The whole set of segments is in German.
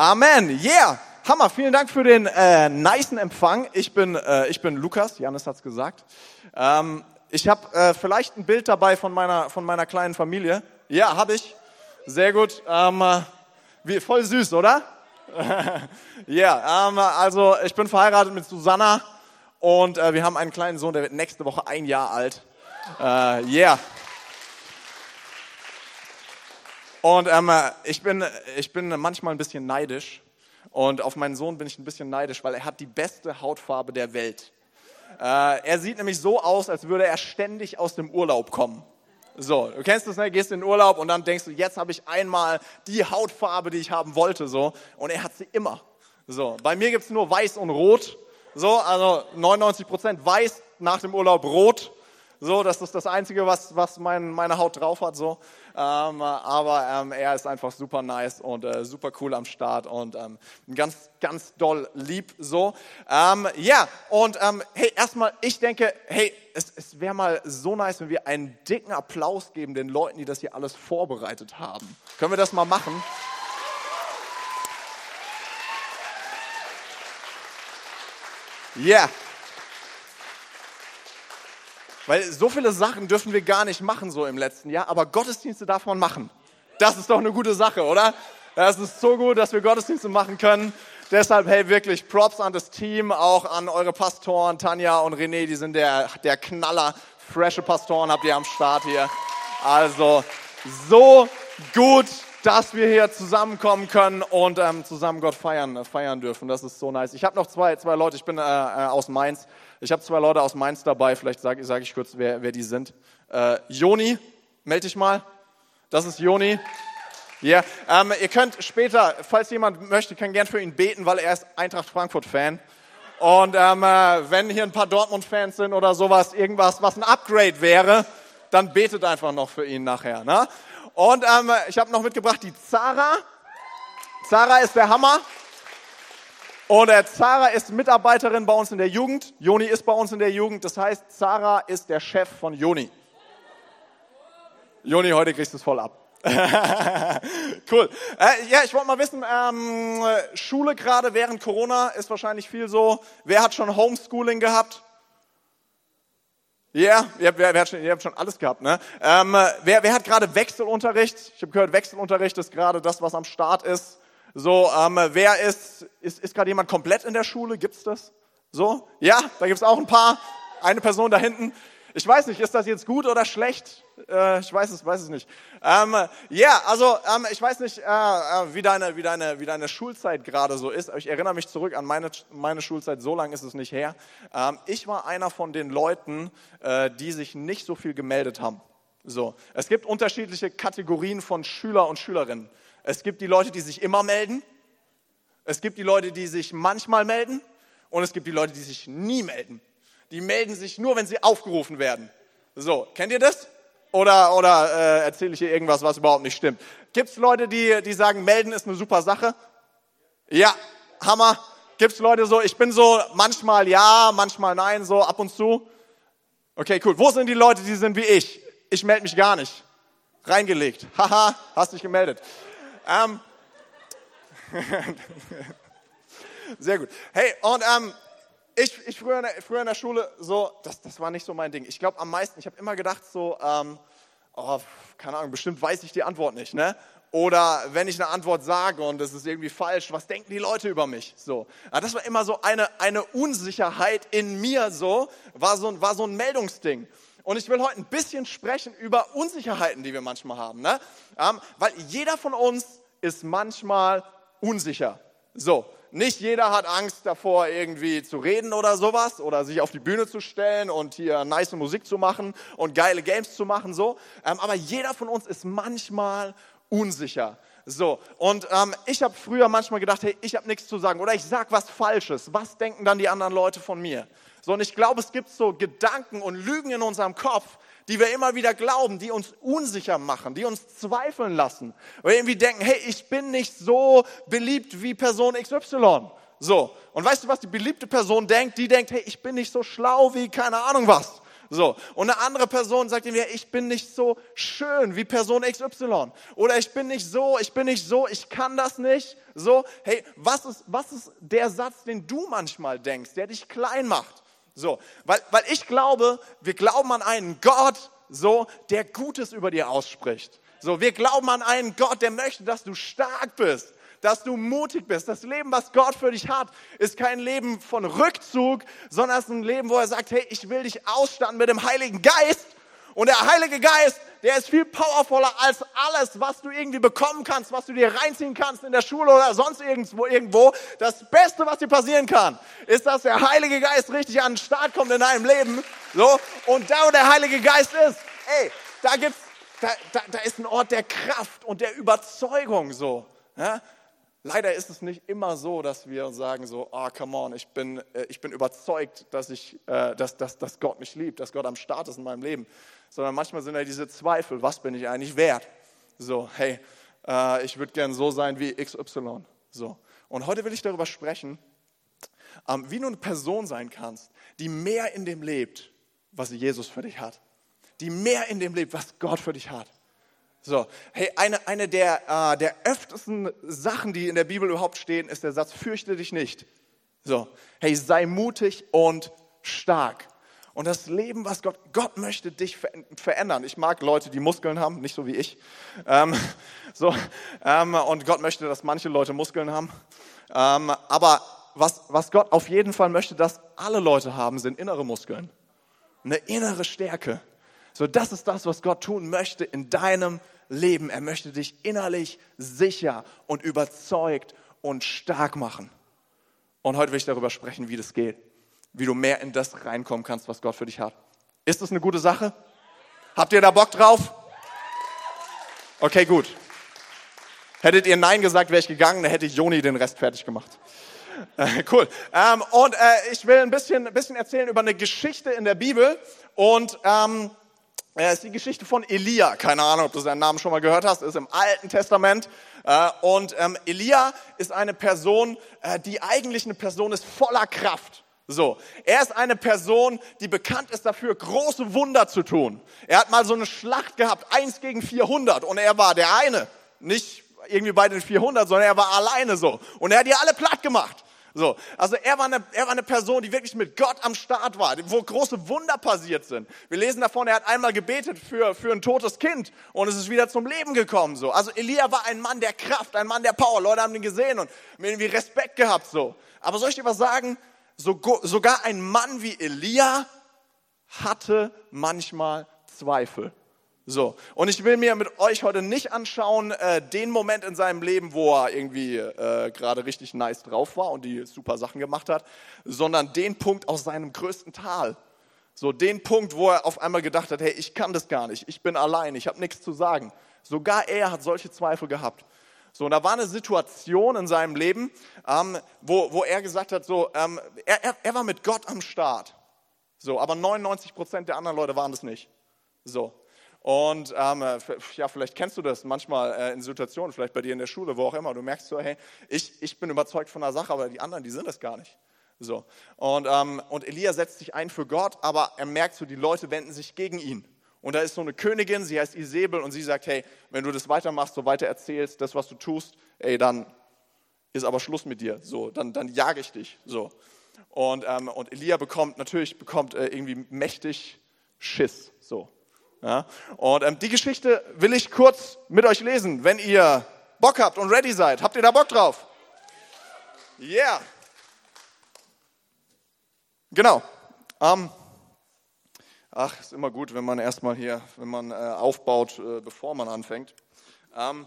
Amen. Yeah. Hammer. Vielen Dank für den äh, nicen Empfang. Ich bin, äh, ich bin Lukas. Janis hat's gesagt. Ähm, ich habe äh, vielleicht ein Bild dabei von meiner, von meiner kleinen Familie. Ja, habe ich. Sehr gut. Ähm, äh, wie, voll süß, oder? Ja, yeah, ähm, also ich bin verheiratet mit Susanna und äh, wir haben einen kleinen Sohn, der wird nächste Woche ein Jahr alt. Äh, yeah. Und ähm, ich, bin, ich bin manchmal ein bisschen neidisch. Und auf meinen Sohn bin ich ein bisschen neidisch, weil er hat die beste Hautfarbe der Welt. Äh, er sieht nämlich so aus, als würde er ständig aus dem Urlaub kommen. So, du kennst das, ne? Gehst in den Urlaub und dann denkst du, jetzt habe ich einmal die Hautfarbe, die ich haben wollte, so. Und er hat sie immer. So, bei mir gibt's nur weiß und rot. So, also 99 Prozent weiß, nach dem Urlaub rot. So, das ist das Einzige, was, was mein, meine Haut drauf hat. So. Ähm, aber ähm, er ist einfach super nice und äh, super cool am Start und ähm, ganz, ganz doll lieb. So, ähm, ja, und ähm, hey, erstmal, ich denke, hey, es, es wäre mal so nice, wenn wir einen dicken Applaus geben den Leuten, die das hier alles vorbereitet haben. Können wir das mal machen? Yeah. Weil so viele Sachen dürfen wir gar nicht machen so im letzten Jahr, aber Gottesdienste darf man machen. Das ist doch eine gute Sache, oder? Das ist so gut, dass wir Gottesdienste machen können. Deshalb, hey, wirklich Props an das Team, auch an eure Pastoren, Tanja und René, die sind der, der Knaller. Frische Pastoren habt ihr am Start hier. Also, so gut, dass wir hier zusammenkommen können und ähm, zusammen Gott feiern, feiern dürfen. Das ist so nice. Ich habe noch zwei, zwei Leute, ich bin äh, äh aus Mainz. Ich habe zwei Leute aus Mainz dabei, vielleicht sage sag ich kurz, wer, wer die sind. Äh, Joni, melde dich mal. Das ist Joni. Ja, yeah. ähm, ihr könnt später, falls jemand möchte, kann gern für ihn beten, weil er ist Eintracht Frankfurt-Fan. Und ähm, äh, wenn hier ein paar Dortmund-Fans sind oder sowas, irgendwas, was ein Upgrade wäre, dann betet einfach noch für ihn nachher. Ne? Und ähm, ich habe noch mitgebracht die Zara. Zara ist der Hammer. Und der Zara ist Mitarbeiterin bei uns in der Jugend. Joni ist bei uns in der Jugend. Das heißt, Zara ist der Chef von Joni. Joni, heute kriegst du es voll ab. cool. Äh, ja, ich wollte mal wissen, ähm, Schule gerade während Corona ist wahrscheinlich viel so. Wer hat schon Homeschooling gehabt? Ja, yeah, hat schon, ihr habt schon alles gehabt. Ne? Ähm, wer, wer hat gerade Wechselunterricht? Ich habe gehört, Wechselunterricht ist gerade das, was am Start ist. So, ähm, wer ist, ist, ist gerade jemand komplett in der Schule? Gibt's das? So? Ja, da gibt's auch ein paar. Eine Person da hinten. Ich weiß nicht, ist das jetzt gut oder schlecht? Äh, ich weiß es, weiß es nicht. Ähm, ja, yeah, also ähm, ich weiß nicht, äh, äh, wie, deine, wie, deine, wie deine Schulzeit gerade so ist. Ich erinnere mich zurück an meine, meine Schulzeit, so lange ist es nicht her. Ähm, ich war einer von den Leuten, äh, die sich nicht so viel gemeldet haben. So, es gibt unterschiedliche Kategorien von Schüler und Schülerinnen. Es gibt die Leute, die sich immer melden. Es gibt die Leute, die sich manchmal melden. Und es gibt die Leute, die sich nie melden. Die melden sich nur, wenn sie aufgerufen werden. So, kennt ihr das? Oder, oder äh, erzähle ich hier irgendwas, was überhaupt nicht stimmt? Gibt es Leute, die, die sagen, melden ist eine super Sache? Ja, Hammer. Gibt es Leute so, ich bin so manchmal ja, manchmal nein, so ab und zu? Okay, cool. Wo sind die Leute, die sind wie ich? Ich melde mich gar nicht. Reingelegt. Haha, hast dich gemeldet. Ähm, sehr gut. Hey, und ähm, ich, ich früher, in der, früher in der Schule, so, das, das war nicht so mein Ding. Ich glaube am meisten, ich habe immer gedacht so, ähm, oh, keine Ahnung, bestimmt weiß ich die Antwort nicht, ne? Oder wenn ich eine Antwort sage und das ist irgendwie falsch, was denken die Leute über mich? So, Aber das war immer so eine, eine Unsicherheit in mir, so war so, war so ein Meldungsding. Und ich will heute ein bisschen sprechen über Unsicherheiten, die wir manchmal haben. Ne? Ähm, weil jeder von uns ist manchmal unsicher. So, nicht jeder hat Angst davor, irgendwie zu reden oder sowas oder sich auf die Bühne zu stellen und hier nice Musik zu machen und geile Games zu machen, so. Ähm, aber jeder von uns ist manchmal unsicher. So, und ähm, ich habe früher manchmal gedacht, hey, ich habe nichts zu sagen oder ich sag was Falsches. Was denken dann die anderen Leute von mir? So, und ich glaube, es gibt so Gedanken und Lügen in unserem Kopf, die wir immer wieder glauben, die uns unsicher machen, die uns zweifeln lassen. Oder irgendwie denken, hey, ich bin nicht so beliebt wie Person XY. So. Und weißt du, was die beliebte Person denkt? Die denkt, hey, ich bin nicht so schlau wie keine Ahnung was. So. Und eine andere Person sagt ihm, ja, ich bin nicht so schön wie Person XY. Oder ich bin nicht so, ich bin nicht so, ich kann das nicht. So. Hey, was ist, was ist der Satz, den du manchmal denkst, der dich klein macht? So. Weil, weil ich glaube, wir glauben an einen Gott, so, der Gutes über dir ausspricht. So, wir glauben an einen Gott, der möchte, dass du stark bist dass du mutig bist. Das Leben, was Gott für dich hat, ist kein Leben von Rückzug, sondern es ist ein Leben, wo er sagt, hey, ich will dich ausstatten mit dem Heiligen Geist. Und der Heilige Geist, der ist viel powervoller als alles, was du irgendwie bekommen kannst, was du dir reinziehen kannst in der Schule oder sonst irgendwo, irgendwo. Das Beste, was dir passieren kann, ist, dass der Heilige Geist richtig an den Start kommt in deinem Leben. So. Und da, wo der Heilige Geist ist, ey, da gibt's, da, da, da ist ein Ort der Kraft und der Überzeugung, so. Ja? Leider ist es nicht immer so, dass wir sagen so, ah, oh, come on, ich bin, äh, ich bin überzeugt, dass, ich, äh, dass, dass, dass Gott mich liebt, dass Gott am Start ist in meinem Leben. Sondern manchmal sind ja diese Zweifel, was bin ich eigentlich wert? So, hey, äh, ich würde gern so sein wie XY. So. Und heute will ich darüber sprechen, ähm, wie du eine Person sein kannst, die mehr in dem lebt, was Jesus für dich hat. Die mehr in dem lebt, was Gott für dich hat. So, hey, eine, eine der, äh, der öftesten Sachen, die in der Bibel überhaupt stehen, ist der Satz, fürchte dich nicht. So, hey, sei mutig und stark. Und das Leben, was Gott, Gott möchte dich verändern. Ich mag Leute, die Muskeln haben, nicht so wie ich. Ähm, so, ähm, und Gott möchte, dass manche Leute Muskeln haben. Ähm, aber was, was Gott auf jeden Fall möchte, dass alle Leute haben, sind innere Muskeln. Eine innere Stärke. So, das ist das, was Gott tun möchte in deinem Leben. Er möchte dich innerlich sicher und überzeugt und stark machen. Und heute will ich darüber sprechen, wie das geht. Wie du mehr in das reinkommen kannst, was Gott für dich hat. Ist das eine gute Sache? Habt ihr da Bock drauf? Okay, gut. Hättet ihr Nein gesagt, wäre ich gegangen, dann hätte Joni den Rest fertig gemacht. Äh, cool. Ähm, und äh, ich will ein bisschen, ein bisschen erzählen über eine Geschichte in der Bibel. Und ähm, das ist die Geschichte von Elia. Keine Ahnung, ob du seinen Namen schon mal gehört hast. Ist im Alten Testament. Äh, und ähm, Elia ist eine Person, äh, die eigentlich eine Person ist voller Kraft. So, er ist eine Person, die bekannt ist dafür, große Wunder zu tun. Er hat mal so eine Schlacht gehabt, eins gegen 400, und er war der eine. Nicht irgendwie bei den 400, sondern er war alleine so. Und er hat die alle platt gemacht. So, also er war, eine, er war eine Person, die wirklich mit Gott am Start war, wo große Wunder passiert sind. Wir lesen davon, er hat einmal gebetet für, für ein totes Kind und es ist wieder zum Leben gekommen. So, also Elia war ein Mann der Kraft, ein Mann der Power. Leute haben ihn gesehen und mir irgendwie Respekt gehabt. So, aber soll ich dir was sagen? So, sogar ein Mann wie Elia hatte manchmal Zweifel. So, und ich will mir mit euch heute nicht anschauen, äh, den Moment in seinem Leben, wo er irgendwie äh, gerade richtig nice drauf war und die super Sachen gemacht hat, sondern den Punkt aus seinem größten Tal. So, den Punkt, wo er auf einmal gedacht hat, hey, ich kann das gar nicht, ich bin allein, ich habe nichts zu sagen. Sogar er hat solche Zweifel gehabt. So, und da war eine Situation in seinem Leben, ähm, wo, wo er gesagt hat, so, ähm, er, er, er war mit Gott am Start. So, aber 99 Prozent der anderen Leute waren das nicht. So, und ähm, äh, ja, vielleicht kennst du das manchmal äh, in Situationen, vielleicht bei dir in der Schule, wo auch immer. Du merkst so, hey, ich, ich bin überzeugt von der Sache, aber die anderen, die sind es gar nicht. So. Und, ähm, und Elia setzt sich ein für Gott, aber er merkt so, die Leute wenden sich gegen ihn. Und da ist so eine Königin, sie heißt Isabel und sie sagt, hey, wenn du das weitermachst, so weiter erzählst, das, was du tust, ey, dann ist aber Schluss mit dir. So, dann, dann jage ich dich. So. Und, ähm, und Elia bekommt natürlich bekommt äh, irgendwie mächtig Schiss. So. Ja? Und ähm, die Geschichte will ich kurz mit euch lesen, wenn ihr Bock habt und ready seid. Habt ihr da Bock drauf? Yeah. Genau. Ähm, ach, ist immer gut, wenn man erstmal hier, wenn man äh, aufbaut, äh, bevor man anfängt. Ähm,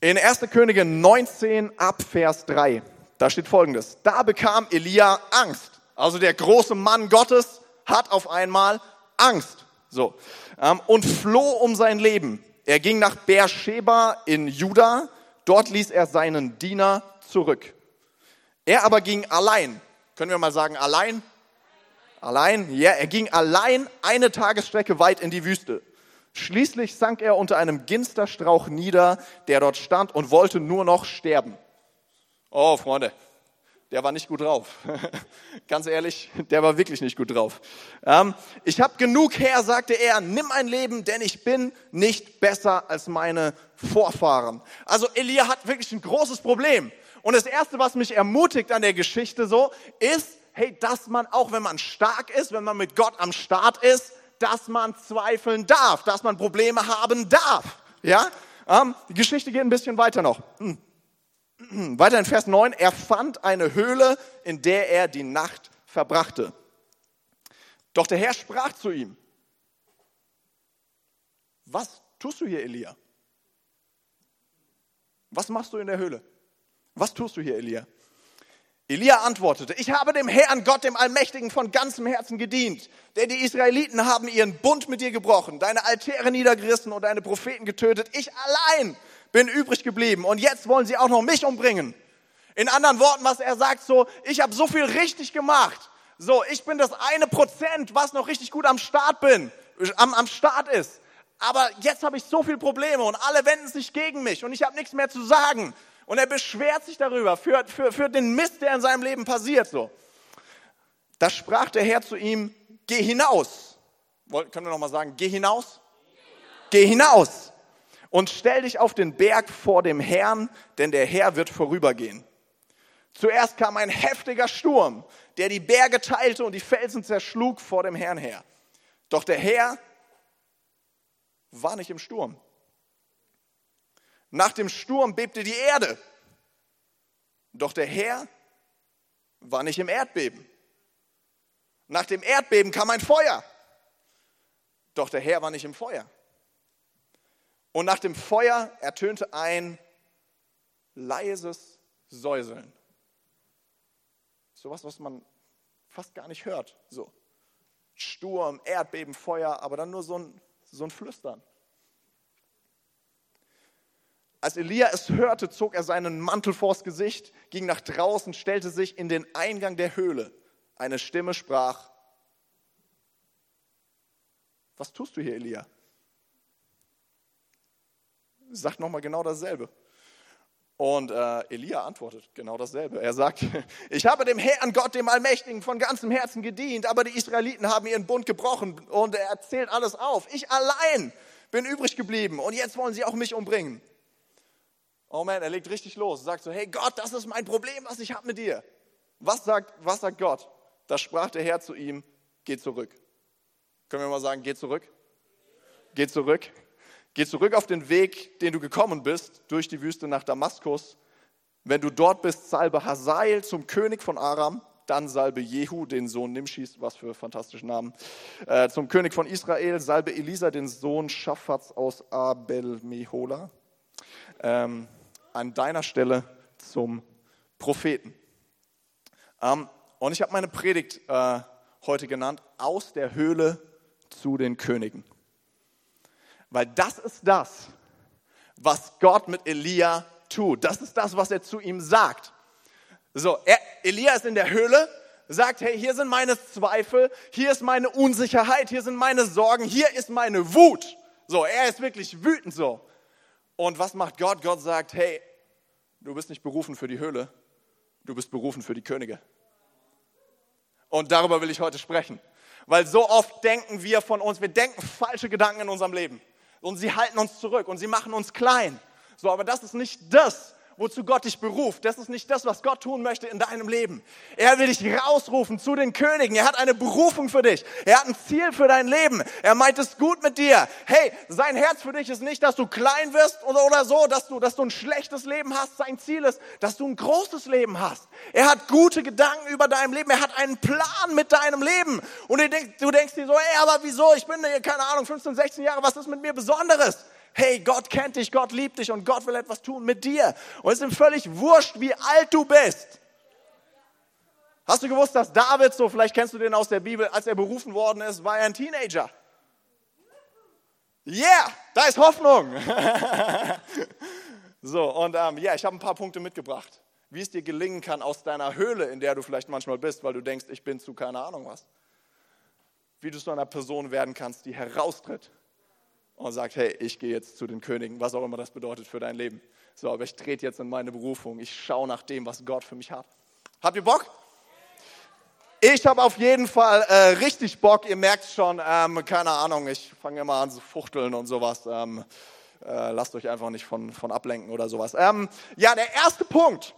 in 1. Könige 19 ab Vers 3, da steht folgendes. Da bekam Elia Angst. Also der große Mann Gottes hat auf einmal Angst. So. Ähm, und floh um sein Leben. Er ging nach Beersheba in Juda. Dort ließ er seinen Diener zurück. Er aber ging allein. Können wir mal sagen, allein? Allein? Ja, er ging allein eine Tagesstrecke weit in die Wüste. Schließlich sank er unter einem Ginsterstrauch nieder, der dort stand und wollte nur noch sterben. Oh, Freunde, der war nicht gut drauf. Ganz ehrlich, der war wirklich nicht gut drauf. Ähm, ich habe genug her, sagte er, nimm ein Leben, denn ich bin nicht besser als meine Vorfahren. Also Elia hat wirklich ein großes Problem. Und das Erste, was mich ermutigt an der Geschichte so, ist, hey, dass man auch, wenn man stark ist, wenn man mit Gott am Start ist, dass man zweifeln darf, dass man Probleme haben darf. Ja? Ähm, die Geschichte geht ein bisschen weiter noch. Hm. Weiter in Vers 9, er fand eine Höhle, in der er die Nacht verbrachte. Doch der Herr sprach zu ihm, was tust du hier, Elia? Was machst du in der Höhle? Was tust du hier, Elia? Elia antwortete, ich habe dem Herrn Gott, dem Allmächtigen, von ganzem Herzen gedient, denn die Israeliten haben ihren Bund mit dir gebrochen, deine Altäre niedergerissen und deine Propheten getötet. Ich allein bin übrig geblieben und jetzt wollen sie auch noch mich umbringen. In anderen Worten, was er sagt, so, ich habe so viel richtig gemacht. So, ich bin das eine Prozent, was noch richtig gut am Start bin, am, am Start ist. Aber jetzt habe ich so viele Probleme und alle wenden sich gegen mich und ich habe nichts mehr zu sagen. Und er beschwert sich darüber, für, für, für den Mist, der in seinem Leben passiert. So. Da sprach der Herr zu ihm, geh hinaus. Können wir nochmal sagen, geh hinaus? Geh hinaus und stell dich auf den Berg vor dem Herrn, denn der Herr wird vorübergehen. Zuerst kam ein heftiger Sturm, der die Berge teilte und die Felsen zerschlug vor dem Herrn her. Doch der Herr war nicht im Sturm. Nach dem Sturm bebte die Erde. Doch der Herr war nicht im Erdbeben. Nach dem Erdbeben kam ein Feuer. Doch der Herr war nicht im Feuer. Und nach dem Feuer ertönte ein leises Säuseln. Sowas, was man fast gar nicht hört. So Sturm, Erdbeben, Feuer, aber dann nur so ein, so ein Flüstern. Als Elia es hörte, zog er seinen Mantel vors Gesicht, ging nach draußen, stellte sich in den Eingang der Höhle. Eine Stimme sprach, was tust du hier, Elia? sagt nochmal genau dasselbe. Und äh, Elia antwortet genau dasselbe. Er sagt, ich habe dem Herrn Gott, dem Allmächtigen, von ganzem Herzen gedient, aber die Israeliten haben ihren Bund gebrochen und er erzählt alles auf. Ich allein bin übrig geblieben und jetzt wollen sie auch mich umbringen. Oh man, er legt richtig los, sagt so, hey Gott, das ist mein Problem, was ich habe mit dir. Was sagt, was sagt Gott? Da sprach der Herr zu ihm, geh zurück. Können wir mal sagen, geh zurück? Geh zurück. Geh zurück auf den Weg, den du gekommen bist, durch die Wüste nach Damaskus. Wenn du dort bist, salbe Hazael zum König von Aram, dann salbe Jehu, den Sohn Nimschis, was für fantastische Namen, äh, zum König von Israel, salbe Elisa, den Sohn Schaffats aus Abel-Mehola, ähm, an deiner Stelle zum Propheten. Ähm, und ich habe meine Predigt äh, heute genannt, aus der Höhle zu den Königen. Weil das ist das, was Gott mit Elia tut. Das ist das, was er zu ihm sagt. So, er, Elia ist in der Höhle, sagt, hey, hier sind meine Zweifel, hier ist meine Unsicherheit, hier sind meine Sorgen, hier ist meine Wut. So, er ist wirklich wütend so. Und was macht Gott? Gott sagt, hey, du bist nicht berufen für die Höhle, du bist berufen für die Könige. Und darüber will ich heute sprechen. Weil so oft denken wir von uns, wir denken falsche Gedanken in unserem Leben und sie halten uns zurück und sie machen uns klein. So, aber das ist nicht das, wozu Gott dich beruft. Das ist nicht das, was Gott tun möchte in deinem Leben. Er will dich rausrufen zu den Königen. Er hat eine Berufung für dich. Er hat ein Ziel für dein Leben. Er meint es gut mit dir. Hey, sein Herz für dich ist nicht, dass du klein wirst oder, oder so, dass du, dass du ein schlechtes Leben hast. Sein Ziel ist, dass du ein großes Leben hast. Er hat gute Gedanken über dein Leben. Er hat einen Plan mit deinem Leben. Und du denkst, du denkst dir so, ey, aber wieso? Ich bin, keine Ahnung, 15, 16 Jahre. Was ist mit mir Besonderes? Hey, Gott kennt dich, Gott liebt dich und Gott will etwas tun mit dir. Und es ist ihm völlig wurscht, wie alt du bist. Hast du gewusst, dass David, so vielleicht kennst du den aus der Bibel, als er berufen worden ist, war er ein Teenager. Yeah, da ist Hoffnung. so, und ähm, ja, ich habe ein paar Punkte mitgebracht, wie es dir gelingen kann aus deiner Höhle, in der du vielleicht manchmal bist, weil du denkst, ich bin zu keine Ahnung was. Wie du zu einer Person werden kannst, die heraustritt und sagt, hey, ich gehe jetzt zu den Königen, was auch immer das bedeutet für dein Leben. So, aber ich trete jetzt in meine Berufung. Ich schaue nach dem, was Gott für mich hat. Habt ihr Bock? Ich habe auf jeden Fall äh, richtig Bock. Ihr merkt schon, ähm, keine Ahnung, ich fange immer an zu fuchteln und sowas. Ähm, äh, lasst euch einfach nicht von, von ablenken oder sowas. Ähm, ja, der erste Punkt,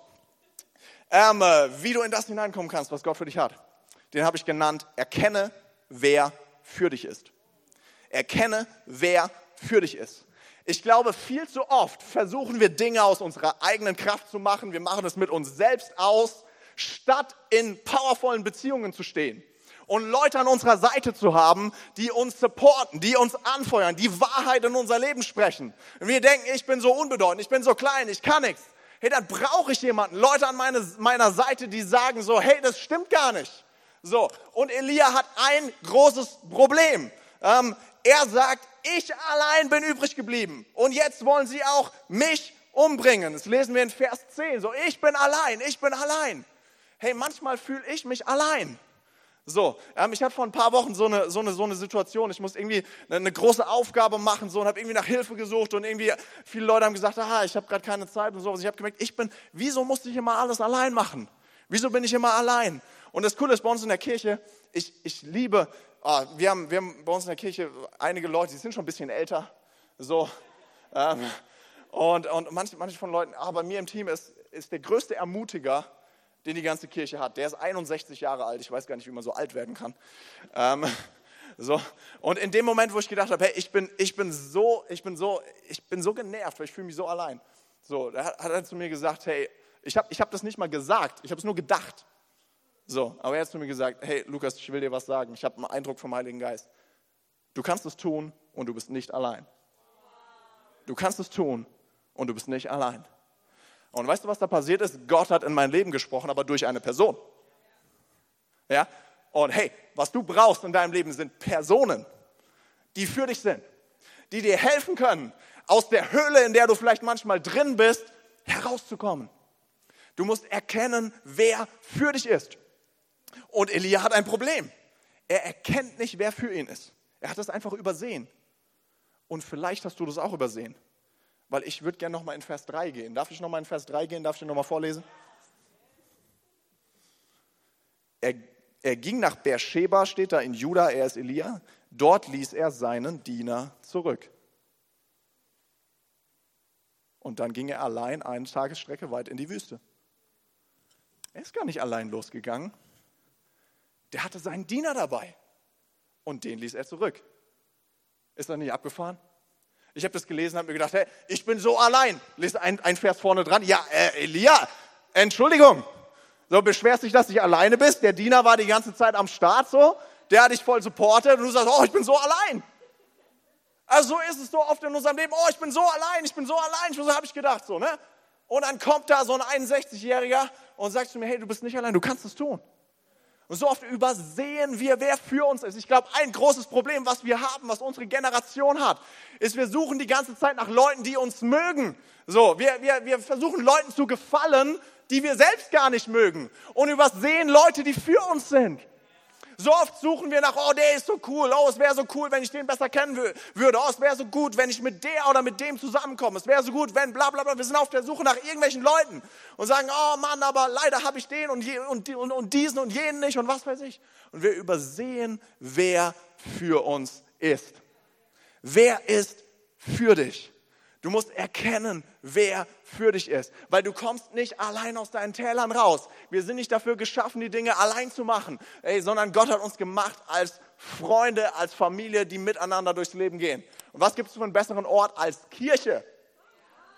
ähm, äh, wie du in das hineinkommen kannst, was Gott für dich hat, den habe ich genannt, erkenne, wer für dich ist. Erkenne, wer für dich ist. Ich glaube, viel zu oft versuchen wir Dinge aus unserer eigenen Kraft zu machen. Wir machen es mit uns selbst aus, statt in powervollen Beziehungen zu stehen und Leute an unserer Seite zu haben, die uns supporten, die uns anfeuern, die Wahrheit in unser Leben sprechen. Und wir denken, ich bin so unbedeutend, ich bin so klein, ich kann nichts. Hey, dann brauche ich jemanden, Leute an meine, meiner Seite, die sagen so, hey, das stimmt gar nicht. So, und Elia hat ein großes Problem. Ähm, er sagt, ich allein bin übrig geblieben. Und jetzt wollen sie auch mich umbringen. Das lesen wir in Vers 10. So, ich bin allein, ich bin allein. Hey, manchmal fühle ich mich allein. So, ähm, ich hatte vor ein paar Wochen so eine, so eine, so eine Situation. Ich muss irgendwie eine, eine große Aufgabe machen so, und habe irgendwie nach Hilfe gesucht und irgendwie viele Leute haben gesagt, aha, ich habe gerade keine Zeit und so. Ich habe gemerkt, ich bin, wieso musste ich immer alles allein machen? Wieso bin ich immer allein? Und das Coole ist bei uns in der Kirche, ich, ich liebe, oh, wir, haben, wir haben bei uns in der Kirche einige Leute, die sind schon ein bisschen älter. So, ähm, und, und manche, manche von Leuten, aber bei mir im Team ist, ist der größte Ermutiger, den die ganze Kirche hat. Der ist 61 Jahre alt. Ich weiß gar nicht, wie man so alt werden kann. Ähm, so. Und in dem Moment, wo ich gedacht habe, hey, ich bin, ich bin, so, ich bin, so, ich bin so genervt, weil ich fühle mich so allein. So, da hat, hat er zu mir gesagt, hey, ich habe ich hab das nicht mal gesagt, ich habe es nur gedacht. So, aber er hat zu mir gesagt, hey Lukas, ich will dir was sagen. Ich habe einen Eindruck vom Heiligen Geist. Du kannst es tun und du bist nicht allein. Du kannst es tun und du bist nicht allein. Und weißt du, was da passiert ist? Gott hat in mein Leben gesprochen, aber durch eine Person. Ja? Und hey, was du brauchst in deinem Leben sind Personen, die für dich sind, die dir helfen können, aus der Höhle, in der du vielleicht manchmal drin bist, herauszukommen. Du musst erkennen, wer für dich ist. Und Elia hat ein Problem. Er erkennt nicht, wer für ihn ist. Er hat es einfach übersehen. Und vielleicht hast du das auch übersehen weil ich würde gerne nochmal in Vers 3 gehen. Darf ich nochmal in Vers 3 gehen? Darf ich den nochmal vorlesen? Er, er ging nach Beersheba, steht da in Juda, er ist Elia. Dort ließ er seinen Diener zurück. Und dann ging er allein eine Tagesstrecke weit in die Wüste. Er ist gar nicht allein losgegangen. Der hatte seinen Diener dabei. Und den ließ er zurück. Ist er nicht abgefahren? Ich habe das gelesen, habe mir gedacht, hey, ich bin so allein. Lese ein, ein Vers vorne dran. Ja, äh, Elia, Entschuldigung. So beschwerst dich, dass du alleine bist. Der Diener war die ganze Zeit am Start so. Der hat dich voll supportet und du sagst, oh, ich bin so allein. Also so ist es so oft in unserem Leben. Oh, ich bin so allein, ich bin so allein. So habe ich gedacht so, ne? Und dann kommt da so ein 61-Jähriger und sagt zu mir, hey, du bist nicht allein, du kannst es tun. Und so oft übersehen wir, wer für uns ist. Ich glaube, ein großes Problem, was wir haben, was unsere Generation hat, ist, wir suchen die ganze Zeit nach Leuten, die uns mögen. So, wir, wir, wir versuchen Leuten zu gefallen, die wir selbst gar nicht mögen. Und übersehen Leute, die für uns sind. So oft suchen wir nach, oh, der ist so cool, oh, es wäre so cool, wenn ich den besser kennen würde, oh, es wäre so gut, wenn ich mit der oder mit dem zusammenkomme, es wäre so gut, wenn bla bla bla, wir sind auf der Suche nach irgendwelchen Leuten und sagen, oh Mann, aber leider habe ich den und, je, und, und, und diesen und jenen nicht und was weiß ich. Und wir übersehen, wer für uns ist. Wer ist für dich? Du musst erkennen, wer für dich ist, weil du kommst nicht allein aus deinen Tälern raus. Wir sind nicht dafür geschaffen, die Dinge allein zu machen, ey, sondern Gott hat uns gemacht als Freunde, als Familie, die miteinander durchs Leben gehen. Und was gibt es für einen besseren Ort als Kirche,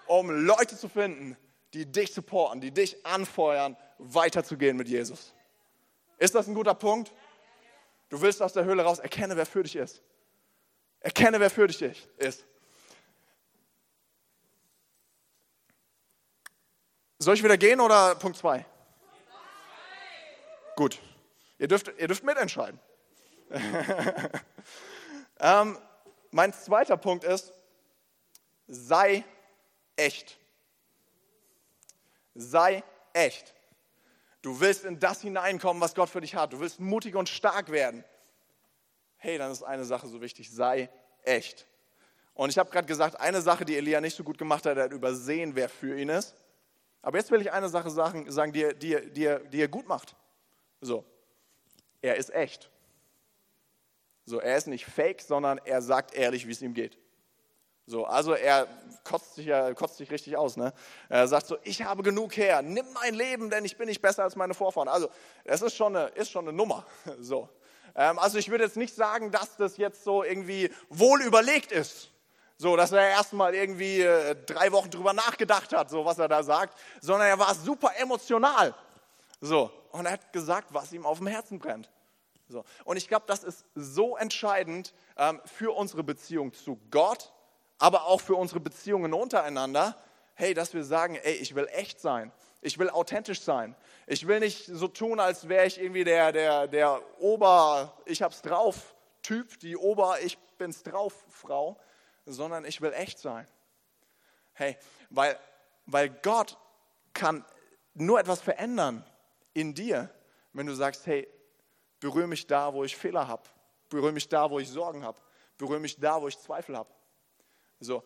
um Leute zu finden, die dich supporten, die dich anfeuern, weiterzugehen mit Jesus? Ist das ein guter Punkt? Du willst aus der Höhle raus, erkenne, wer für dich ist. Erkenne, wer für dich ist. Soll ich wieder gehen oder Punkt 2? Gut. Ihr dürft, ihr dürft mitentscheiden. ähm, mein zweiter Punkt ist, sei echt. Sei echt. Du willst in das hineinkommen, was Gott für dich hat. Du willst mutig und stark werden. Hey, dann ist eine Sache so wichtig, sei echt. Und ich habe gerade gesagt, eine Sache, die Elia nicht so gut gemacht hat, er hat übersehen, wer für ihn ist. Aber jetzt will ich eine Sache sagen, sagen die, die, die, die er gut macht. So, er ist echt. So, er ist nicht fake, sondern er sagt ehrlich, wie es ihm geht. So, also er kotzt sich, ja, kotzt sich richtig aus. Ne? Er sagt so, ich habe genug her, nimm mein Leben, denn ich bin nicht besser als meine Vorfahren. Also es ist schon eine, ist schon eine Nummer. So. Ähm, also ich würde jetzt nicht sagen, dass das jetzt so irgendwie wohl überlegt ist. So, dass er erstmal irgendwie äh, drei Wochen drüber nachgedacht hat, so was er da sagt, sondern er war super emotional. So, und er hat gesagt, was ihm auf dem Herzen brennt. So. Und ich glaube, das ist so entscheidend ähm, für unsere Beziehung zu Gott, aber auch für unsere Beziehungen untereinander. Hey, dass wir sagen, ey, ich will echt sein. Ich will authentisch sein. Ich will nicht so tun, als wäre ich irgendwie der, der, der Ober, ich hab's drauf Typ, die Ober, ich bin's drauf Frau, sondern ich will echt sein. Hey, weil, weil Gott kann nur etwas verändern in dir, wenn du sagst, hey, berühre mich da, wo ich Fehler habe, berühre mich da, wo ich Sorgen habe, berühre mich da, wo ich Zweifel habe. So,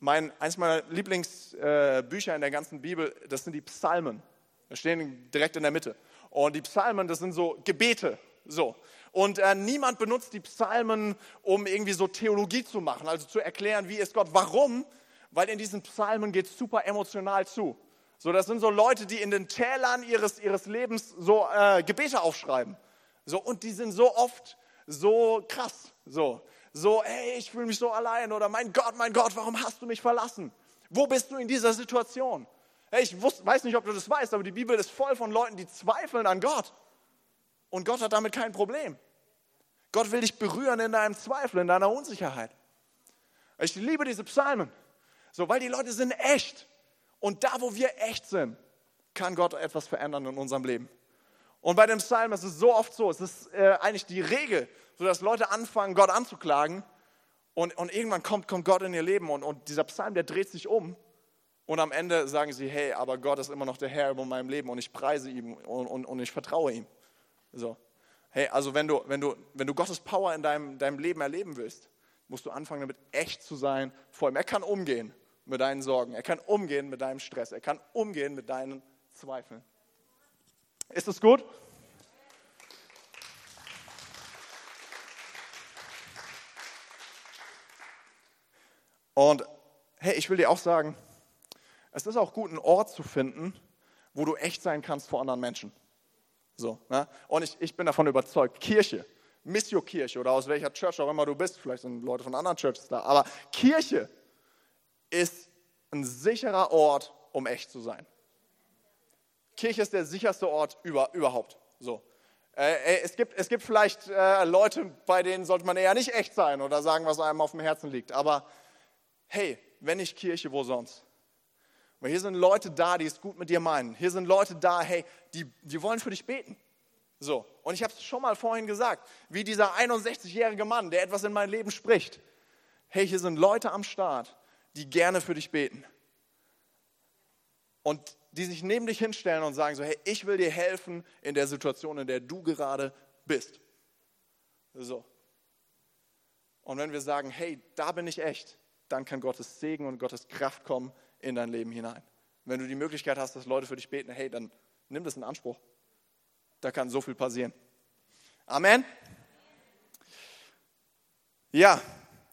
mein, eins meiner Lieblingsbücher äh, in der ganzen Bibel, das sind die Psalmen. Da stehen direkt in der Mitte. Und die Psalmen, das sind so Gebete. So. Und äh, niemand benutzt die Psalmen, um irgendwie so Theologie zu machen, also zu erklären, wie ist Gott. Warum? Weil in diesen Psalmen geht es super emotional zu. So, das sind so Leute, die in den Tälern ihres, ihres Lebens so äh, Gebete aufschreiben. So, und die sind so oft so krass. So, so, ey, ich fühle mich so allein oder mein Gott, mein Gott, warum hast du mich verlassen? Wo bist du in dieser Situation? Hey, ich wusste, weiß nicht, ob du das weißt, aber die Bibel ist voll von Leuten, die zweifeln an Gott. Und Gott hat damit kein Problem. Gott will dich berühren in deinem Zweifel, in deiner Unsicherheit. Ich liebe diese Psalmen, so, weil die Leute sind echt. Und da, wo wir echt sind, kann Gott etwas verändern in unserem Leben. Und bei dem Psalm ist es so oft so, es ist äh, eigentlich die Regel, sodass Leute anfangen, Gott anzuklagen. Und, und irgendwann kommt, kommt Gott in ihr Leben und, und dieser Psalm, der dreht sich um. Und am Ende sagen sie, hey, aber Gott ist immer noch der Herr über meinem Leben und ich preise ihm und, und, und ich vertraue ihm. So. Hey, also wenn du, wenn du, wenn du Gottes Power in deinem, deinem Leben erleben willst, musst du anfangen, damit echt zu sein vor ihm. Er kann umgehen mit deinen Sorgen, er kann umgehen mit deinem Stress, er kann umgehen mit deinen Zweifeln. Ist das gut? Und hey, ich will dir auch sagen, es ist auch gut, einen Ort zu finden, wo du echt sein kannst vor anderen Menschen. So, ne? Und ich, ich bin davon überzeugt, Kirche, Missio-Kirche oder aus welcher Church auch immer du bist, vielleicht sind Leute von anderen Churches da, aber Kirche ist ein sicherer Ort, um echt zu sein. Kirche ist der sicherste Ort über, überhaupt. So. Äh, es, gibt, es gibt vielleicht äh, Leute, bei denen sollte man eher nicht echt sein oder sagen, was einem auf dem Herzen liegt. Aber hey, wenn nicht Kirche, wo sonst? Weil hier sind Leute da, die es gut mit dir meinen. Hier sind Leute da, hey, die, die wollen für dich beten. So, und ich habe es schon mal vorhin gesagt, wie dieser 61-jährige Mann, der etwas in mein Leben spricht. Hey, hier sind Leute am Start, die gerne für dich beten. Und die sich neben dich hinstellen und sagen so, hey, ich will dir helfen in der Situation, in der du gerade bist. So. Und wenn wir sagen, hey, da bin ich echt, dann kann Gottes Segen und Gottes Kraft kommen in dein Leben hinein. Wenn du die Möglichkeit hast, dass Leute für dich beten, hey, dann nimm das in Anspruch. Da kann so viel passieren. Amen. Ja,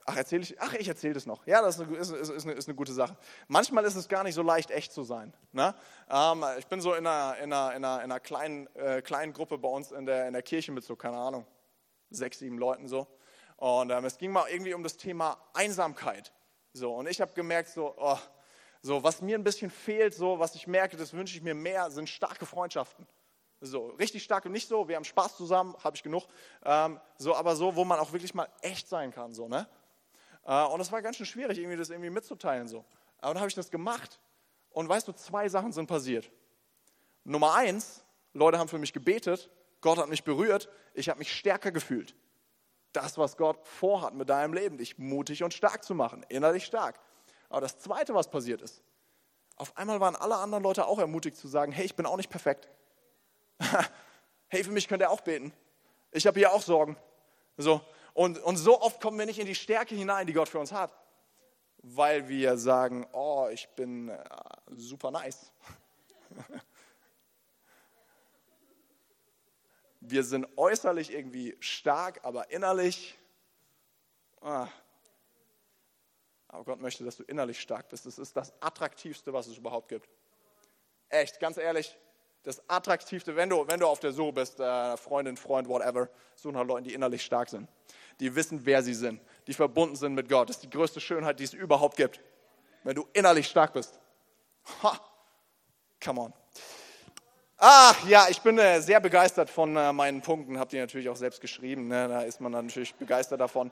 ach, erzähle ich, ach, ich erzähle das noch. Ja, das ist eine, ist, ist, eine, ist eine, gute Sache. Manchmal ist es gar nicht so leicht, echt zu sein. Ne? Ähm, ich bin so in einer, in einer, in einer, in einer kleinen, äh, kleinen Gruppe bei uns in der, in der Kirche mit so, keine Ahnung, sechs, sieben Leuten so. Und ähm, es ging mal irgendwie um das Thema Einsamkeit. So, und ich habe gemerkt, so, oh, so, was mir ein bisschen fehlt, so, was ich merke, das wünsche ich mir mehr, sind starke Freundschaften. So, richtig stark und nicht so, wir haben Spaß zusammen, habe ich genug. Ähm, so, aber so, wo man auch wirklich mal echt sein kann, so, ne? Äh, und es war ganz schön schwierig, irgendwie das irgendwie mitzuteilen, so. Aber dann habe ich das gemacht und weißt du, zwei Sachen sind passiert. Nummer eins, Leute haben für mich gebetet, Gott hat mich berührt, ich habe mich stärker gefühlt das, was Gott vorhat mit deinem Leben, dich mutig und stark zu machen, innerlich stark. Aber das Zweite, was passiert ist, auf einmal waren alle anderen Leute auch ermutigt zu sagen, hey, ich bin auch nicht perfekt. hey, für mich könnt ihr auch beten. Ich habe hier auch Sorgen. So. Und, und so oft kommen wir nicht in die Stärke hinein, die Gott für uns hat. Weil wir sagen, oh, ich bin äh, super nice. Wir sind äußerlich irgendwie stark, aber innerlich. Ah. Aber Gott möchte, dass du innerlich stark bist. Das ist das Attraktivste, was es überhaupt gibt. Echt, ganz ehrlich, das Attraktivste, wenn du, wenn du auf der Suche bist, äh, Freundin, Freund, whatever, such nach Leuten, die innerlich stark sind. Die wissen, wer sie sind, die verbunden sind mit Gott. Das ist die größte Schönheit, die es überhaupt gibt. Wenn du innerlich stark bist. Ha, come on. Ach ja, ich bin äh, sehr begeistert von äh, meinen Punkten. Habt ihr natürlich auch selbst geschrieben. Ne? Da ist man natürlich begeistert davon.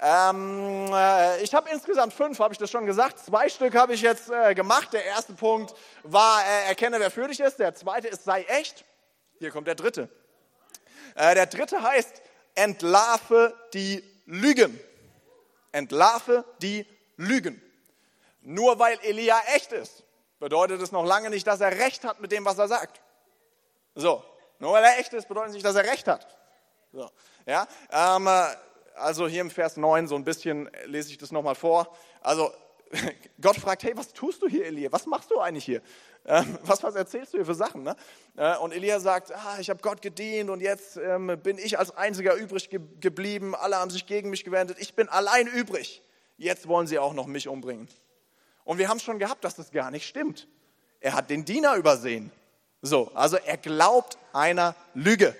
Ähm, äh, ich habe insgesamt fünf, habe ich das schon gesagt. Zwei Stück habe ich jetzt äh, gemacht. Der erste Punkt war, äh, erkenne, wer für dich ist. Der zweite ist, sei echt. Hier kommt der dritte. Äh, der dritte heißt, entlarve die Lügen. Entlarve die Lügen. Nur weil Elia echt ist, bedeutet es noch lange nicht, dass er recht hat mit dem, was er sagt. So, nur weil er echt ist, bedeutet nicht, dass er recht hat. So, ja, ähm, äh, also hier im Vers 9 so ein bisschen lese ich das nochmal vor. Also Gott fragt, hey, was tust du hier, Elia? Was machst du eigentlich hier? Ähm, was, was erzählst du hier für Sachen? Ne? Äh, und Elia sagt, ah, ich habe Gott gedient und jetzt ähm, bin ich als Einziger übrig ge geblieben. Alle haben sich gegen mich gewendet. Ich bin allein übrig. Jetzt wollen sie auch noch mich umbringen. Und wir haben schon gehabt, dass das gar nicht stimmt. Er hat den Diener übersehen. So, also er glaubt einer Lüge.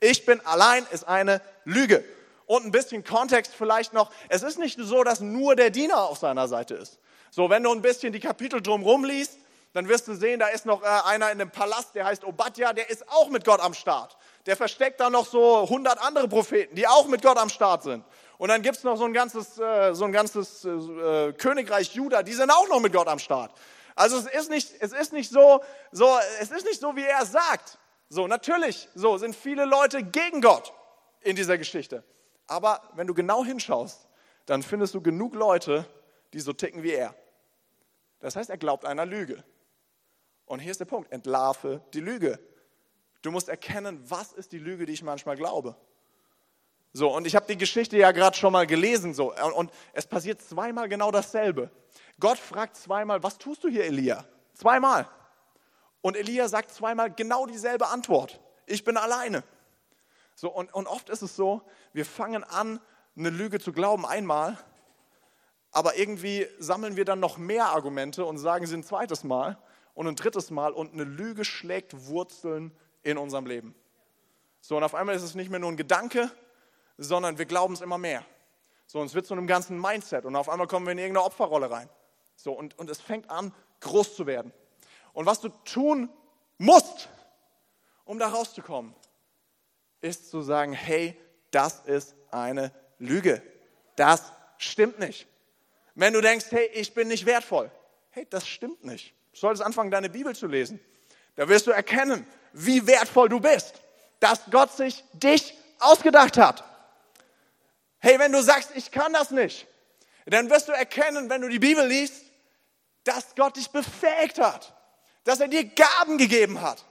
Ich bin allein ist eine Lüge. Und ein bisschen Kontext vielleicht noch. Es ist nicht so, dass nur der Diener auf seiner Seite ist. So, wenn du ein bisschen die Kapitel drumherum liest, dann wirst du sehen, da ist noch äh, einer in dem Palast, der heißt Obadja, der ist auch mit Gott am Start. Der versteckt da noch so 100 andere Propheten, die auch mit Gott am Start sind. Und dann gibt es noch so ein ganzes, äh, so ein ganzes äh, Königreich Juda, die sind auch noch mit Gott am Start. Also es ist nicht, es ist nicht so, so, es ist nicht so, wie er es sagt. So, natürlich, so sind viele Leute gegen Gott in dieser Geschichte. Aber wenn du genau hinschaust, dann findest du genug Leute, die so ticken wie er. Das heißt, er glaubt einer Lüge. Und hier ist der Punkt, entlarve die Lüge. Du musst erkennen, was ist die Lüge, die ich manchmal glaube. So, und ich habe die Geschichte ja gerade schon mal gelesen, so, und es passiert zweimal genau dasselbe. Gott fragt zweimal, was tust du hier, Elia? Zweimal. Und Elia sagt zweimal genau dieselbe Antwort. Ich bin alleine. So, und, und oft ist es so, wir fangen an, eine Lüge zu glauben einmal, aber irgendwie sammeln wir dann noch mehr Argumente und sagen sie ein zweites Mal und ein drittes Mal und eine Lüge schlägt Wurzeln in unserem Leben. So, und auf einmal ist es nicht mehr nur ein Gedanke, sondern wir glauben es immer mehr. So, und es wird zu einem ganzen Mindset und auf einmal kommen wir in irgendeine Opferrolle rein. So, und, und es fängt an, groß zu werden. Und was du tun musst, um da rauszukommen, ist zu sagen, hey, das ist eine Lüge. Das stimmt nicht. Wenn du denkst, hey, ich bin nicht wertvoll, hey, das stimmt nicht. Du solltest anfangen, deine Bibel zu lesen. Da wirst du erkennen, wie wertvoll du bist, dass Gott sich dich ausgedacht hat. Hey, wenn du sagst, ich kann das nicht, dann wirst du erkennen, wenn du die Bibel liest, dass Gott dich befähigt hat, dass er dir Gaben gegeben hat.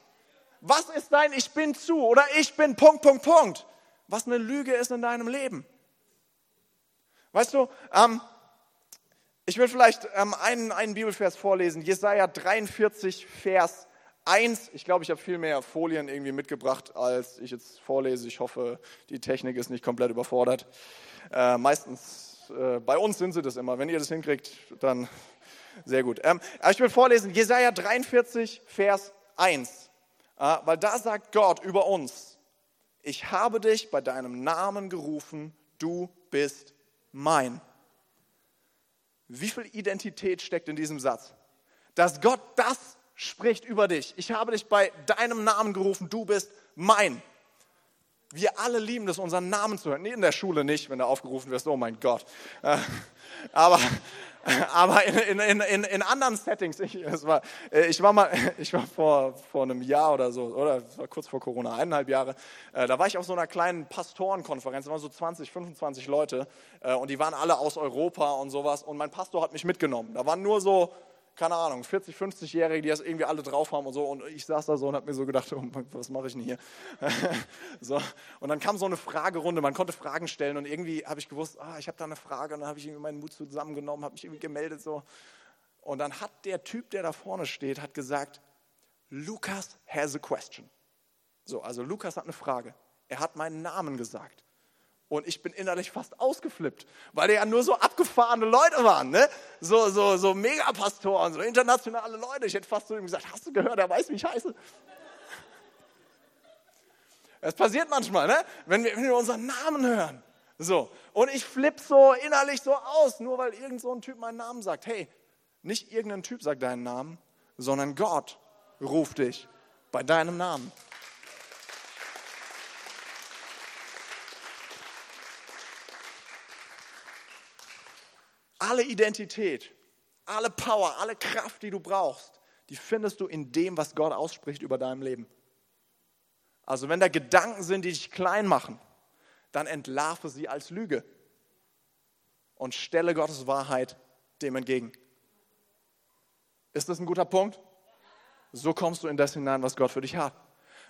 Was ist dein Ich bin zu oder ich bin Punkt, Punkt, Punkt? Was eine Lüge ist in deinem Leben. Weißt du, ähm, ich will vielleicht ähm, einen, einen Bibelvers vorlesen, Jesaja 43, Vers 1. Ich glaube, ich habe viel mehr Folien irgendwie mitgebracht, als ich jetzt vorlese. Ich hoffe, die Technik ist nicht komplett überfordert. Äh, meistens, äh, bei uns sind sie das immer. Wenn ihr das hinkriegt, dann sehr gut. Ähm, ich will vorlesen, Jesaja 43, Vers 1. Äh, weil da sagt Gott über uns, ich habe dich bei deinem Namen gerufen, du bist mein. Wie viel Identität steckt in diesem Satz? Dass Gott das spricht über dich. Ich habe dich bei deinem Namen gerufen, du bist mein. Wir alle lieben es, unseren Namen zu hören. Nee, in der Schule nicht, wenn du aufgerufen wirst, oh mein Gott. Äh, aber, aber in, in, in, in anderen Settings, ich, war, äh, ich war mal, ich war vor, vor einem Jahr oder so, oder kurz vor Corona, eineinhalb Jahre, äh, da war ich auf so einer kleinen Pastorenkonferenz, da waren so 20, 25 Leute und die waren alle aus Europa und sowas und mein Pastor hat mich mitgenommen. Da waren nur so keine Ahnung, 40, 50-Jährige, die das irgendwie alle drauf haben und so. Und ich saß da so und habe mir so gedacht, oh, was mache ich denn hier? so. Und dann kam so eine Fragerunde, man konnte Fragen stellen und irgendwie habe ich gewusst, ah, ich habe da eine Frage und dann habe ich irgendwie meinen Mut zusammengenommen, habe mich irgendwie gemeldet so. Und dann hat der Typ, der da vorne steht, hat gesagt, Lukas has a question. So, also Lukas hat eine Frage. Er hat meinen Namen gesagt. Und ich bin innerlich fast ausgeflippt, weil ja nur so abgefahrene Leute waren, ne? So, so, so Megapastoren, so internationale Leute. Ich hätte fast zu ihm gesagt, hast du gehört, er weiß, wie ich heiße. Es passiert manchmal, ne? Wenn wir, wenn wir unseren Namen hören. So. Und ich flippe so innerlich so aus, nur weil irgend so ein Typ meinen Namen sagt. Hey, nicht irgendein Typ sagt deinen Namen, sondern Gott ruft dich bei deinem Namen. Alle Identität, alle Power, alle Kraft, die du brauchst, die findest du in dem, was Gott ausspricht über deinem Leben. Also wenn da Gedanken sind, die dich klein machen, dann entlarve sie als Lüge und stelle Gottes Wahrheit dem entgegen. Ist das ein guter Punkt? So kommst du in das hinein, was Gott für dich hat.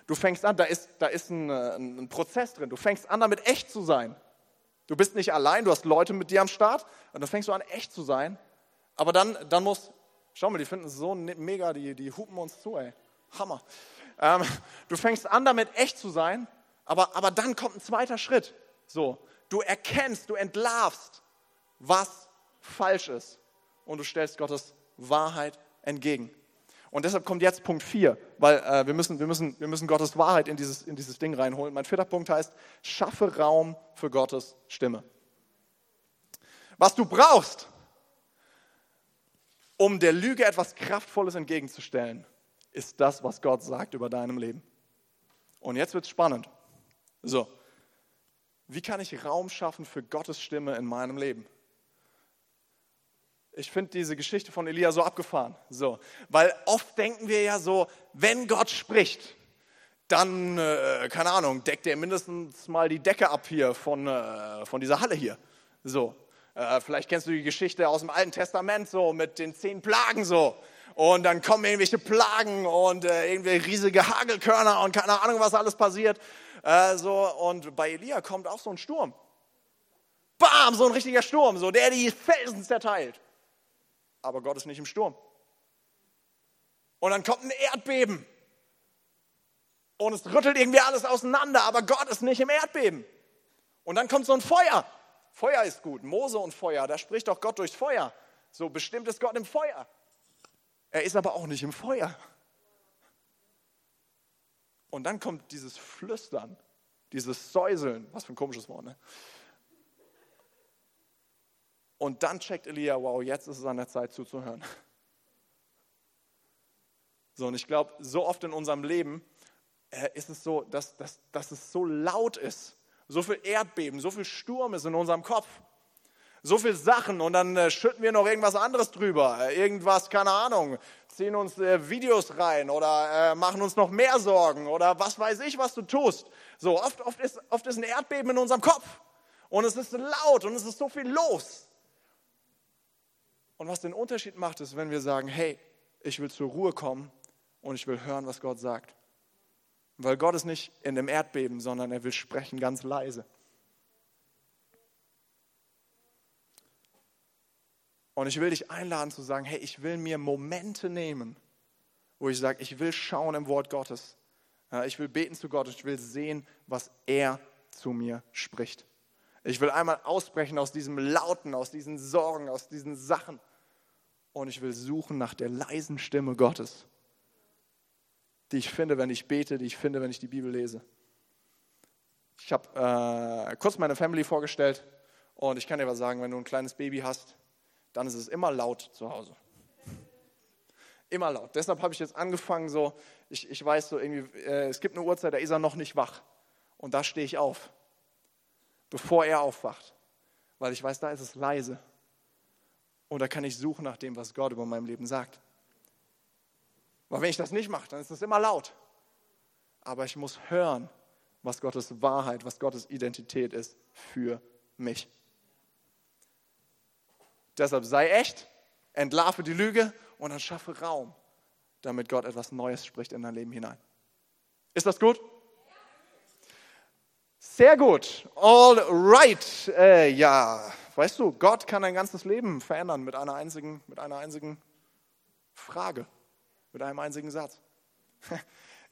Du fängst an, da ist, da ist ein, äh, ein Prozess drin. Du fängst an, damit echt zu sein. Du bist nicht allein, du hast Leute mit dir am Start und dann fängst du an, echt zu sein. Aber dann, dann muss, schau mal, die finden es so mega, die, die hupen uns zu, ey. Hammer. Ähm, du fängst an, damit echt zu sein, aber, aber dann kommt ein zweiter Schritt. So, du erkennst, du entlarvst, was falsch ist und du stellst Gottes Wahrheit entgegen. Und deshalb kommt jetzt Punkt 4, weil äh, wir, müssen, wir, müssen, wir müssen Gottes Wahrheit in dieses, in dieses Ding reinholen. Mein vierter Punkt heißt, schaffe Raum für Gottes Stimme. Was du brauchst, um der Lüge etwas Kraftvolles entgegenzustellen, ist das, was Gott sagt über deinem Leben. Und jetzt wird es spannend. So, wie kann ich Raum schaffen für Gottes Stimme in meinem Leben? Ich finde diese Geschichte von Elia so abgefahren. So, weil oft denken wir ja so, wenn Gott spricht, dann, äh, keine Ahnung, deckt er mindestens mal die Decke ab hier von, äh, von dieser Halle hier. So, äh, vielleicht kennst du die Geschichte aus dem Alten Testament so mit den zehn Plagen so. Und dann kommen irgendwelche Plagen und äh, irgendwelche riesige Hagelkörner und keine Ahnung, was alles passiert. Äh, so, und bei Elia kommt auch so ein Sturm. Bam, so ein richtiger Sturm, so der die Felsen zerteilt aber Gott ist nicht im Sturm. Und dann kommt ein Erdbeben. Und es rüttelt irgendwie alles auseinander, aber Gott ist nicht im Erdbeben. Und dann kommt so ein Feuer. Feuer ist gut. Mose und Feuer, da spricht doch Gott durchs Feuer. So bestimmt ist Gott im Feuer. Er ist aber auch nicht im Feuer. Und dann kommt dieses Flüstern, dieses Säuseln, was für ein komisches Wort, ne? Und dann checkt Elia, wow, jetzt ist es an der Zeit zuzuhören. So, und ich glaube, so oft in unserem Leben äh, ist es so, dass, dass, dass es so laut ist, so viel Erdbeben, so viel Sturm ist in unserem Kopf, so viel Sachen und dann äh, schütten wir noch irgendwas anderes drüber, äh, irgendwas, keine Ahnung, ziehen uns äh, Videos rein oder äh, machen uns noch mehr Sorgen oder was weiß ich, was du tust. So, oft, oft, ist, oft ist ein Erdbeben in unserem Kopf und es ist laut und es ist so viel los. Und was den Unterschied macht, ist, wenn wir sagen, hey, ich will zur Ruhe kommen und ich will hören, was Gott sagt. Weil Gott ist nicht in dem Erdbeben, sondern er will sprechen ganz leise. Und ich will dich einladen zu sagen, hey, ich will mir Momente nehmen, wo ich sage, ich will schauen im Wort Gottes. ich will beten zu Gott, ich will sehen, was er zu mir spricht. Ich will einmal ausbrechen aus diesem Lauten, aus diesen Sorgen, aus diesen Sachen und ich will suchen nach der leisen Stimme Gottes, die ich finde, wenn ich bete, die ich finde, wenn ich die Bibel lese. Ich habe äh, kurz meine Family vorgestellt und ich kann dir was sagen, wenn du ein kleines Baby hast, dann ist es immer laut zu Hause. Immer laut. Deshalb habe ich jetzt angefangen, so, ich, ich weiß so irgendwie, äh, es gibt eine Uhrzeit, da ist er noch nicht wach. Und da stehe ich auf, bevor er aufwacht. Weil ich weiß, da ist es leise. Oder kann ich suchen nach dem, was Gott über mein Leben sagt? Weil wenn ich das nicht mache, dann ist es immer laut. Aber ich muss hören, was Gottes Wahrheit, was Gottes Identität ist für mich. Deshalb sei echt, entlarve die Lüge und dann schaffe Raum, damit Gott etwas Neues spricht in dein Leben hinein. Ist das gut? Sehr gut. All right. Äh, ja, Weißt du, Gott kann dein ganzes Leben verändern mit einer einzigen, mit einer einzigen Frage, mit einem einzigen Satz.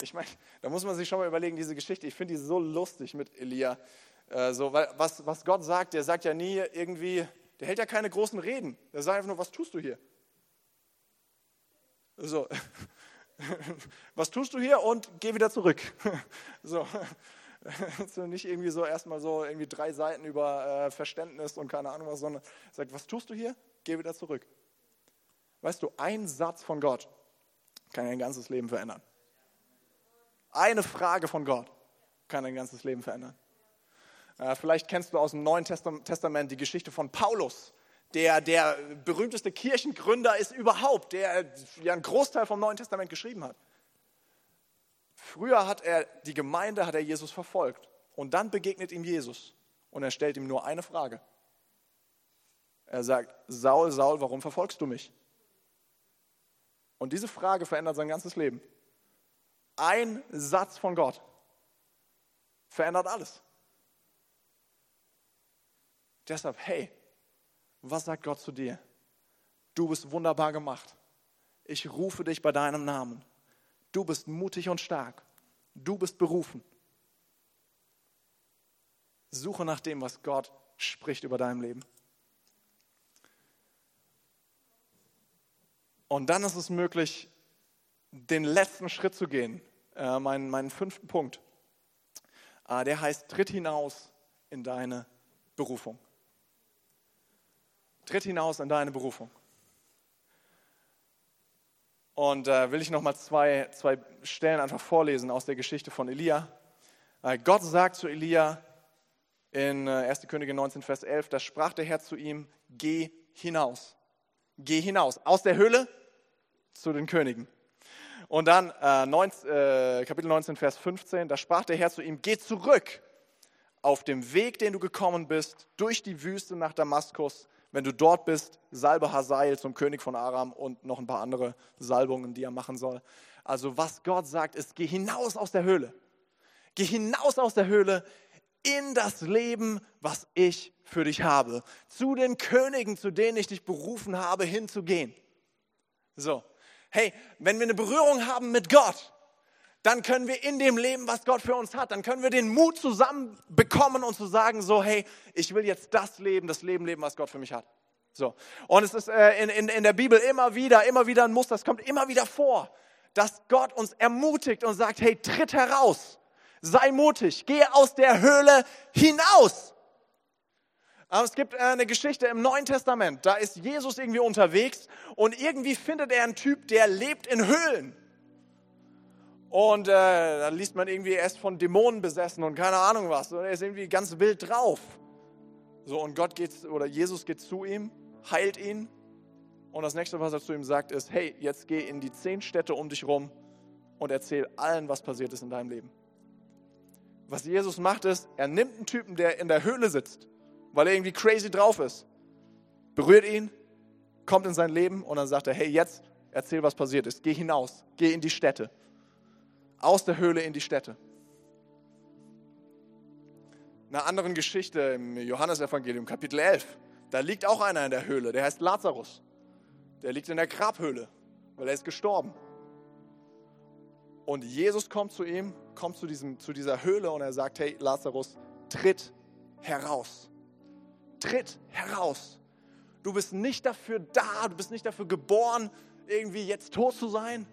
Ich meine, da muss man sich schon mal überlegen, diese Geschichte, ich finde die so lustig mit Elia. Äh, so, weil was, was Gott sagt, der sagt ja nie irgendwie, der hält ja keine großen Reden. Der sagt einfach nur, was tust du hier? So, was tust du hier und geh wieder zurück. So, so nicht irgendwie so erstmal so irgendwie drei Seiten über äh, Verständnis und keine Ahnung was, sondern sagt, was tust du hier? Geh wieder zurück. Weißt du, ein Satz von Gott kann dein ganzes Leben verändern. Eine Frage von Gott kann dein ganzes Leben verändern. Äh, vielleicht kennst du aus dem Neuen Testament die Geschichte von Paulus, der der berühmteste Kirchengründer ist überhaupt, der ja einen Großteil vom Neuen Testament geschrieben hat. Früher hat er die Gemeinde, hat er Jesus verfolgt und dann begegnet ihm Jesus und er stellt ihm nur eine Frage. Er sagt, Saul, Saul, warum verfolgst du mich? Und diese Frage verändert sein ganzes Leben. Ein Satz von Gott verändert alles. Deshalb, hey, was sagt Gott zu dir? Du bist wunderbar gemacht. Ich rufe dich bei deinem Namen. Du bist mutig und stark. Du bist berufen. Suche nach dem, was Gott spricht über dein Leben. Und dann ist es möglich, den letzten Schritt zu gehen. Äh, mein, meinen fünften Punkt. Äh, der heißt, tritt hinaus in deine Berufung. Tritt hinaus in deine Berufung. Und äh, will ich nochmal zwei, zwei Stellen einfach vorlesen aus der Geschichte von Elia. Äh, Gott sagt zu Elia in äh, 1. Könige 19, Vers 11, da sprach der Herr zu ihm, geh hinaus. Geh hinaus aus der Höhle zu den Königen. Und dann äh, 19, äh, Kapitel 19, Vers 15, da sprach der Herr zu ihm, geh zurück auf dem Weg, den du gekommen bist, durch die Wüste nach Damaskus. Wenn du dort bist, salbe Hazael zum König von Aram und noch ein paar andere Salbungen, die er machen soll. Also was Gott sagt, ist, geh hinaus aus der Höhle. Geh hinaus aus der Höhle in das Leben, was ich für dich habe. Zu den Königen, zu denen ich dich berufen habe, hinzugehen. So, hey, wenn wir eine Berührung haben mit Gott, dann können wir in dem Leben, was Gott für uns hat, dann können wir den Mut zusammen bekommen und zu sagen, so, hey, ich will jetzt das Leben, das Leben leben, was Gott für mich hat. So. Und es ist äh, in, in, in der Bibel immer wieder, immer wieder ein Muster, es kommt immer wieder vor, dass Gott uns ermutigt und sagt, hey, tritt heraus, sei mutig, geh aus der Höhle hinaus. Aber es gibt äh, eine Geschichte im Neuen Testament, da ist Jesus irgendwie unterwegs und irgendwie findet er einen Typ, der lebt in Höhlen. Und äh, dann liest man irgendwie, er ist von Dämonen besessen und keine Ahnung was. Und er ist irgendwie ganz wild drauf. So, und Gott geht, oder Jesus geht zu ihm, heilt ihn. Und das nächste, was er zu ihm sagt, ist: Hey, jetzt geh in die zehn Städte um dich rum und erzähl allen, was passiert ist in deinem Leben. Was Jesus macht, ist, er nimmt einen Typen, der in der Höhle sitzt weil er irgendwie crazy drauf ist. Berührt ihn, kommt in sein Leben und dann sagt er, hey, jetzt erzähl, was passiert ist. Geh hinaus, geh in die Städte. Aus der Höhle in die Städte. Einer anderen Geschichte im Johannesevangelium, Kapitel 11, da liegt auch einer in der Höhle, der heißt Lazarus. Der liegt in der Grabhöhle, weil er ist gestorben. Und Jesus kommt zu ihm, kommt zu, diesem, zu dieser Höhle und er sagt, hey Lazarus, tritt heraus tritt heraus. Du bist nicht dafür da, du bist nicht dafür geboren, irgendwie jetzt tot zu sein,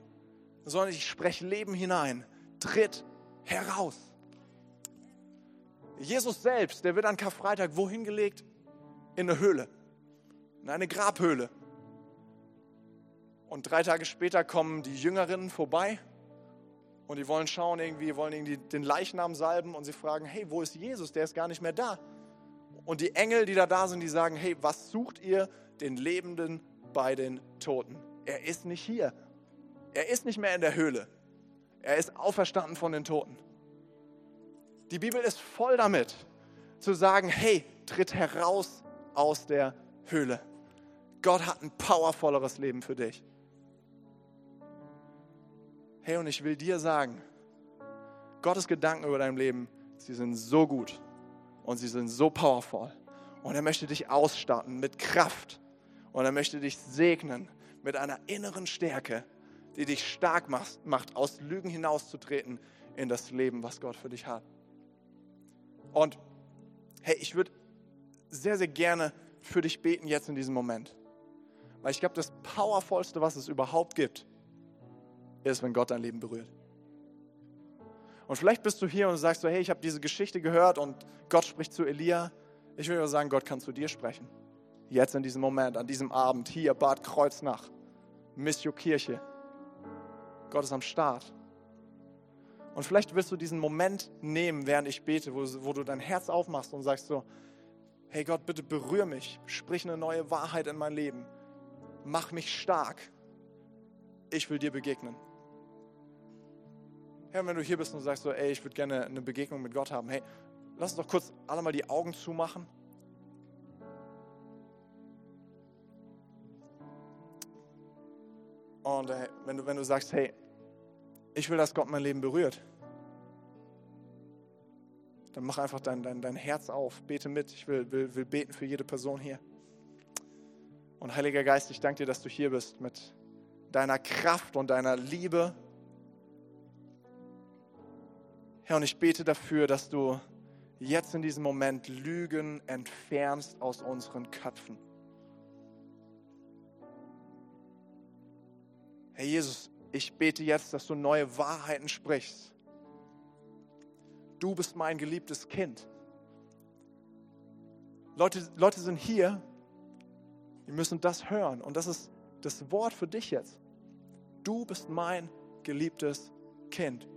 sondern ich spreche Leben hinein. Tritt heraus. Jesus selbst, der wird an Karfreitag wohin gelegt? In eine Höhle, in eine Grabhöhle. Und drei Tage später kommen die Jüngerinnen vorbei und die wollen schauen, irgendwie, wollen irgendwie den Leichnam salben und sie fragen, hey, wo ist Jesus? Der ist gar nicht mehr da. Und die Engel, die da da sind, die sagen, hey, was sucht ihr den Lebenden bei den Toten? Er ist nicht hier. Er ist nicht mehr in der Höhle. Er ist auferstanden von den Toten. Die Bibel ist voll damit, zu sagen, hey, tritt heraus aus der Höhle. Gott hat ein powervolleres Leben für dich. Hey, und ich will dir sagen, Gottes Gedanken über dein Leben, sie sind so gut und sie sind so powerful. Und er möchte dich ausstatten mit Kraft und er möchte dich segnen mit einer inneren Stärke, die dich stark macht, aus Lügen hinauszutreten in das Leben, was Gott für dich hat. Und hey, ich würde sehr, sehr gerne für dich beten jetzt in diesem Moment. Weil ich glaube, das Powervollste, was es überhaupt gibt, ist, wenn Gott dein Leben berührt. Und vielleicht bist du hier und sagst so, hey, ich habe diese Geschichte gehört und Gott spricht zu Elia. Ich will nur sagen, Gott kann zu dir sprechen. Jetzt in diesem Moment, an diesem Abend, hier, Bad Kreuznach, Missio Kirche. Gott ist am Start. Und vielleicht willst du diesen Moment nehmen, während ich bete, wo, wo du dein Herz aufmachst und sagst so, hey Gott, bitte berühr mich, sprich eine neue Wahrheit in mein Leben, mach mich stark. Ich will dir begegnen. Herr, wenn du hier bist und sagst so, ey, ich würde gerne eine Begegnung mit Gott haben, hey, lass uns doch kurz alle mal die Augen zumachen. Und hey, wenn, du, wenn du sagst, hey, ich will, dass Gott mein Leben berührt, dann mach einfach dein, dein, dein Herz auf, bete mit. Ich will, will, will beten für jede Person hier. Und Heiliger Geist, ich danke dir, dass du hier bist mit deiner Kraft und deiner Liebe. Herr, und ich bete dafür, dass du jetzt in diesem Moment Lügen entfernst aus unseren Köpfen. Herr Jesus, ich bete jetzt, dass du neue Wahrheiten sprichst. Du bist mein geliebtes Kind. Leute, Leute sind hier, die müssen das hören. Und das ist das Wort für dich jetzt. Du bist mein geliebtes Kind.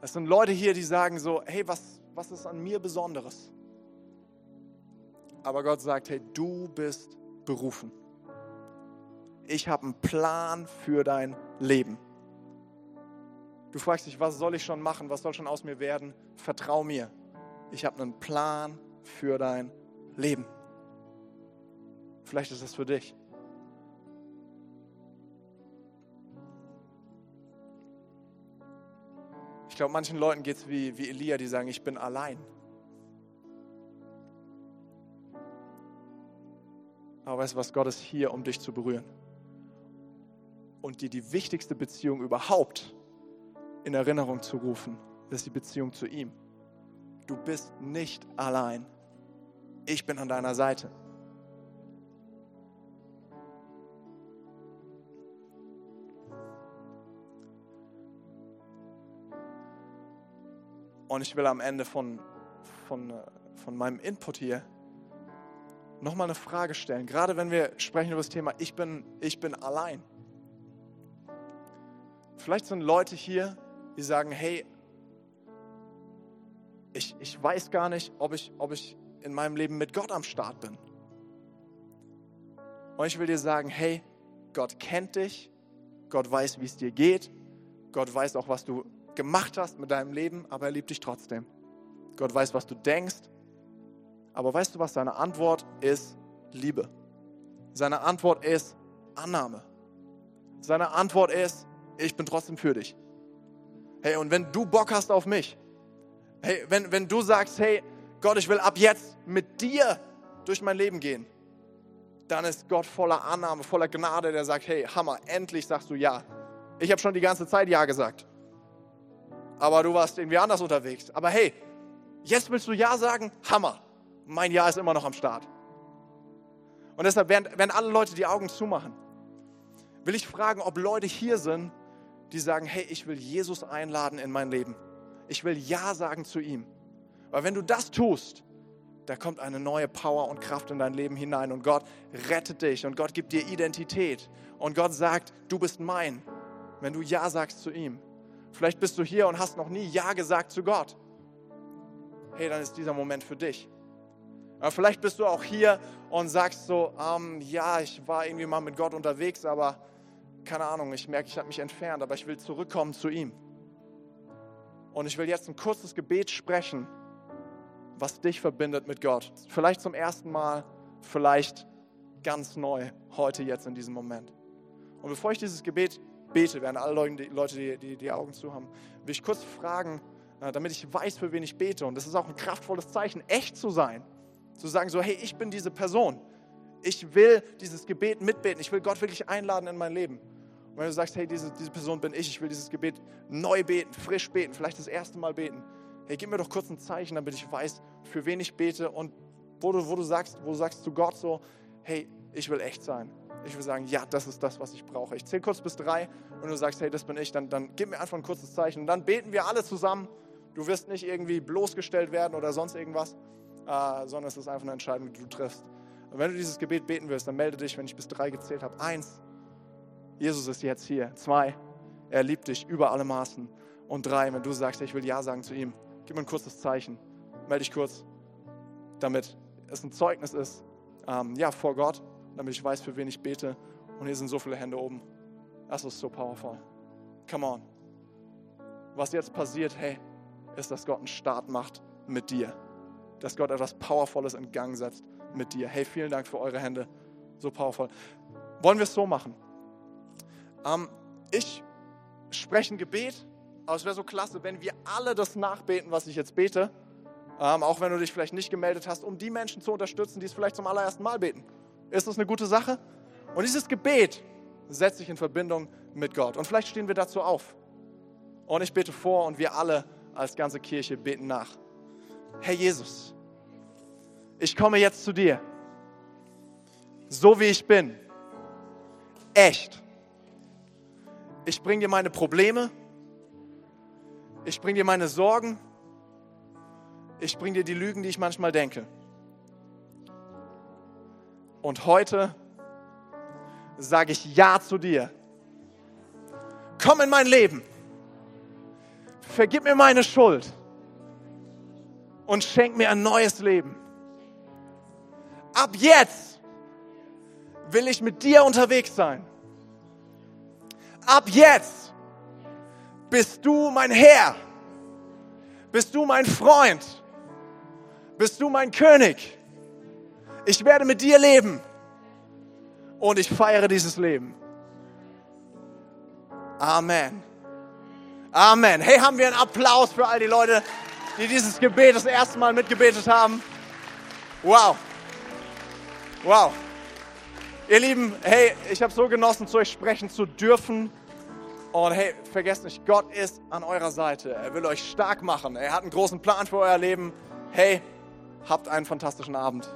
Es sind Leute hier, die sagen so, hey, was, was ist an mir Besonderes? Aber Gott sagt, hey, du bist berufen ich habe einen Plan für dein Leben. Du fragst dich, was soll ich schon machen, was soll schon aus mir werden? Vertrau mir, ich habe einen Plan für dein Leben. Vielleicht ist das für dich. Ich glaube, manchen Leuten geht es wie, wie Elia, die sagen, ich bin allein. Aber weißt du was, Gott ist hier, um dich zu berühren und dir die wichtigste Beziehung überhaupt in Erinnerung zu rufen, ist die Beziehung zu ihm. Du bist nicht allein. Ich bin an deiner Seite. Und ich will am Ende von, von, von meinem Input hier nochmal eine Frage stellen. Gerade wenn wir sprechen über das Thema, ich bin, ich bin allein. Vielleicht sind Leute hier, die sagen, hey, ich, ich weiß gar nicht, ob ich, ob ich in meinem Leben mit Gott am Start bin. Und ich will dir sagen, hey, Gott kennt dich, Gott weiß, wie es dir geht, Gott weiß auch, was du gemacht hast mit deinem Leben, aber er liebt dich trotzdem. Gott weiß, was du denkst, aber weißt du, was seine Antwort ist? Liebe. Seine Antwort ist Annahme. Seine Antwort ist, ich bin trotzdem für dich. Hey, und wenn du Bock hast auf mich, hey, wenn, wenn du sagst, hey, Gott, ich will ab jetzt mit dir durch mein Leben gehen, dann ist Gott voller Annahme, voller Gnade, der sagt, hey, Hammer, endlich sagst du ja. Ich habe schon die ganze Zeit ja gesagt. Aber du warst irgendwie anders unterwegs. Aber hey, jetzt willst du ja sagen, Hammer, mein Ja ist immer noch am Start. Und deshalb, während, während alle Leute die Augen zumachen, will ich fragen, ob Leute hier sind, die sagen, hey, ich will Jesus einladen in mein Leben. Ich will Ja sagen zu ihm. Weil wenn du das tust, da kommt eine neue Power und Kraft in dein Leben hinein und Gott rettet dich und Gott gibt dir Identität und Gott sagt, du bist mein, wenn du Ja sagst zu ihm. Vielleicht bist du hier und hast noch nie Ja gesagt zu Gott. Hey, dann ist dieser Moment für dich. Aber vielleicht bist du auch hier und sagst so, ähm, ja, ich war irgendwie mal mit Gott unterwegs, aber keine Ahnung, ich merke, ich habe mich entfernt, aber ich will zurückkommen zu ihm. Und ich will jetzt ein kurzes Gebet sprechen, was dich verbindet mit Gott. Vielleicht zum ersten Mal, vielleicht ganz neu, heute, jetzt in diesem Moment. Und bevor ich dieses Gebet bete, werden alle Leute, die, die die Augen zu haben, will ich kurz fragen, äh, damit ich weiß, für wen ich bete. Und das ist auch ein kraftvolles Zeichen, echt zu sein. Zu sagen so, hey, ich bin diese Person ich will dieses Gebet mitbeten. Ich will Gott wirklich einladen in mein Leben. Wenn du sagst, hey, diese, diese Person bin ich, ich will dieses Gebet neu beten, frisch beten, vielleicht das erste Mal beten. Hey, gib mir doch kurz ein Zeichen, damit ich weiß, für wen ich bete und wo du, wo du sagst, wo du sagst zu Gott so, hey, ich will echt sein. Ich will sagen, ja, das ist das, was ich brauche. Ich zähle kurz bis drei und du sagst, hey, das bin ich, dann, dann gib mir einfach ein kurzes Zeichen. Und dann beten wir alle zusammen. Du wirst nicht irgendwie bloßgestellt werden oder sonst irgendwas, äh, sondern es ist einfach eine Entscheidung, die du triffst. Und wenn du dieses Gebet beten wirst, dann melde dich, wenn ich bis drei gezählt habe. Eins, Jesus ist jetzt hier. Zwei, er liebt dich über alle Maßen. Und drei, wenn du sagst, ich will Ja sagen zu ihm, gib mir ein kurzes Zeichen. Melde dich kurz, damit es ein Zeugnis ist, ähm, ja, vor Gott, damit ich weiß, für wen ich bete. Und hier sind so viele Hände oben. Das ist so powerful. Come on. Was jetzt passiert, hey, ist, dass Gott einen Start macht mit dir. Dass Gott etwas Powervolles in Gang setzt mit dir. Hey, vielen Dank für eure Hände. So powerful. Wollen wir es so machen? Ähm, ich spreche ein Gebet, aber es wäre so klasse, wenn wir alle das nachbeten, was ich jetzt bete. Ähm, auch wenn du dich vielleicht nicht gemeldet hast, um die Menschen zu unterstützen, die es vielleicht zum allerersten Mal beten. Ist das eine gute Sache? Und dieses Gebet setzt sich in Verbindung mit Gott. Und vielleicht stehen wir dazu auf. Und ich bete vor und wir alle als ganze Kirche beten nach. Herr Jesus, ich komme jetzt zu dir, so wie ich bin, echt. Ich bringe dir meine Probleme, ich bringe dir meine Sorgen, ich bringe dir die Lügen, die ich manchmal denke. Und heute sage ich Ja zu dir. Komm in mein Leben. Vergib mir meine Schuld und schenk mir ein neues Leben. Ab jetzt will ich mit dir unterwegs sein. Ab jetzt bist du mein Herr. Bist du mein Freund. Bist du mein König. Ich werde mit dir leben. Und ich feiere dieses Leben. Amen. Amen. Hey, haben wir einen Applaus für all die Leute, die dieses Gebet das erste Mal mitgebetet haben? Wow. Wow. Ihr Lieben, hey, ich habe so genossen, zu euch sprechen zu dürfen. Und hey, vergesst nicht, Gott ist an eurer Seite. Er will euch stark machen. Er hat einen großen Plan für euer Leben. Hey, habt einen fantastischen Abend.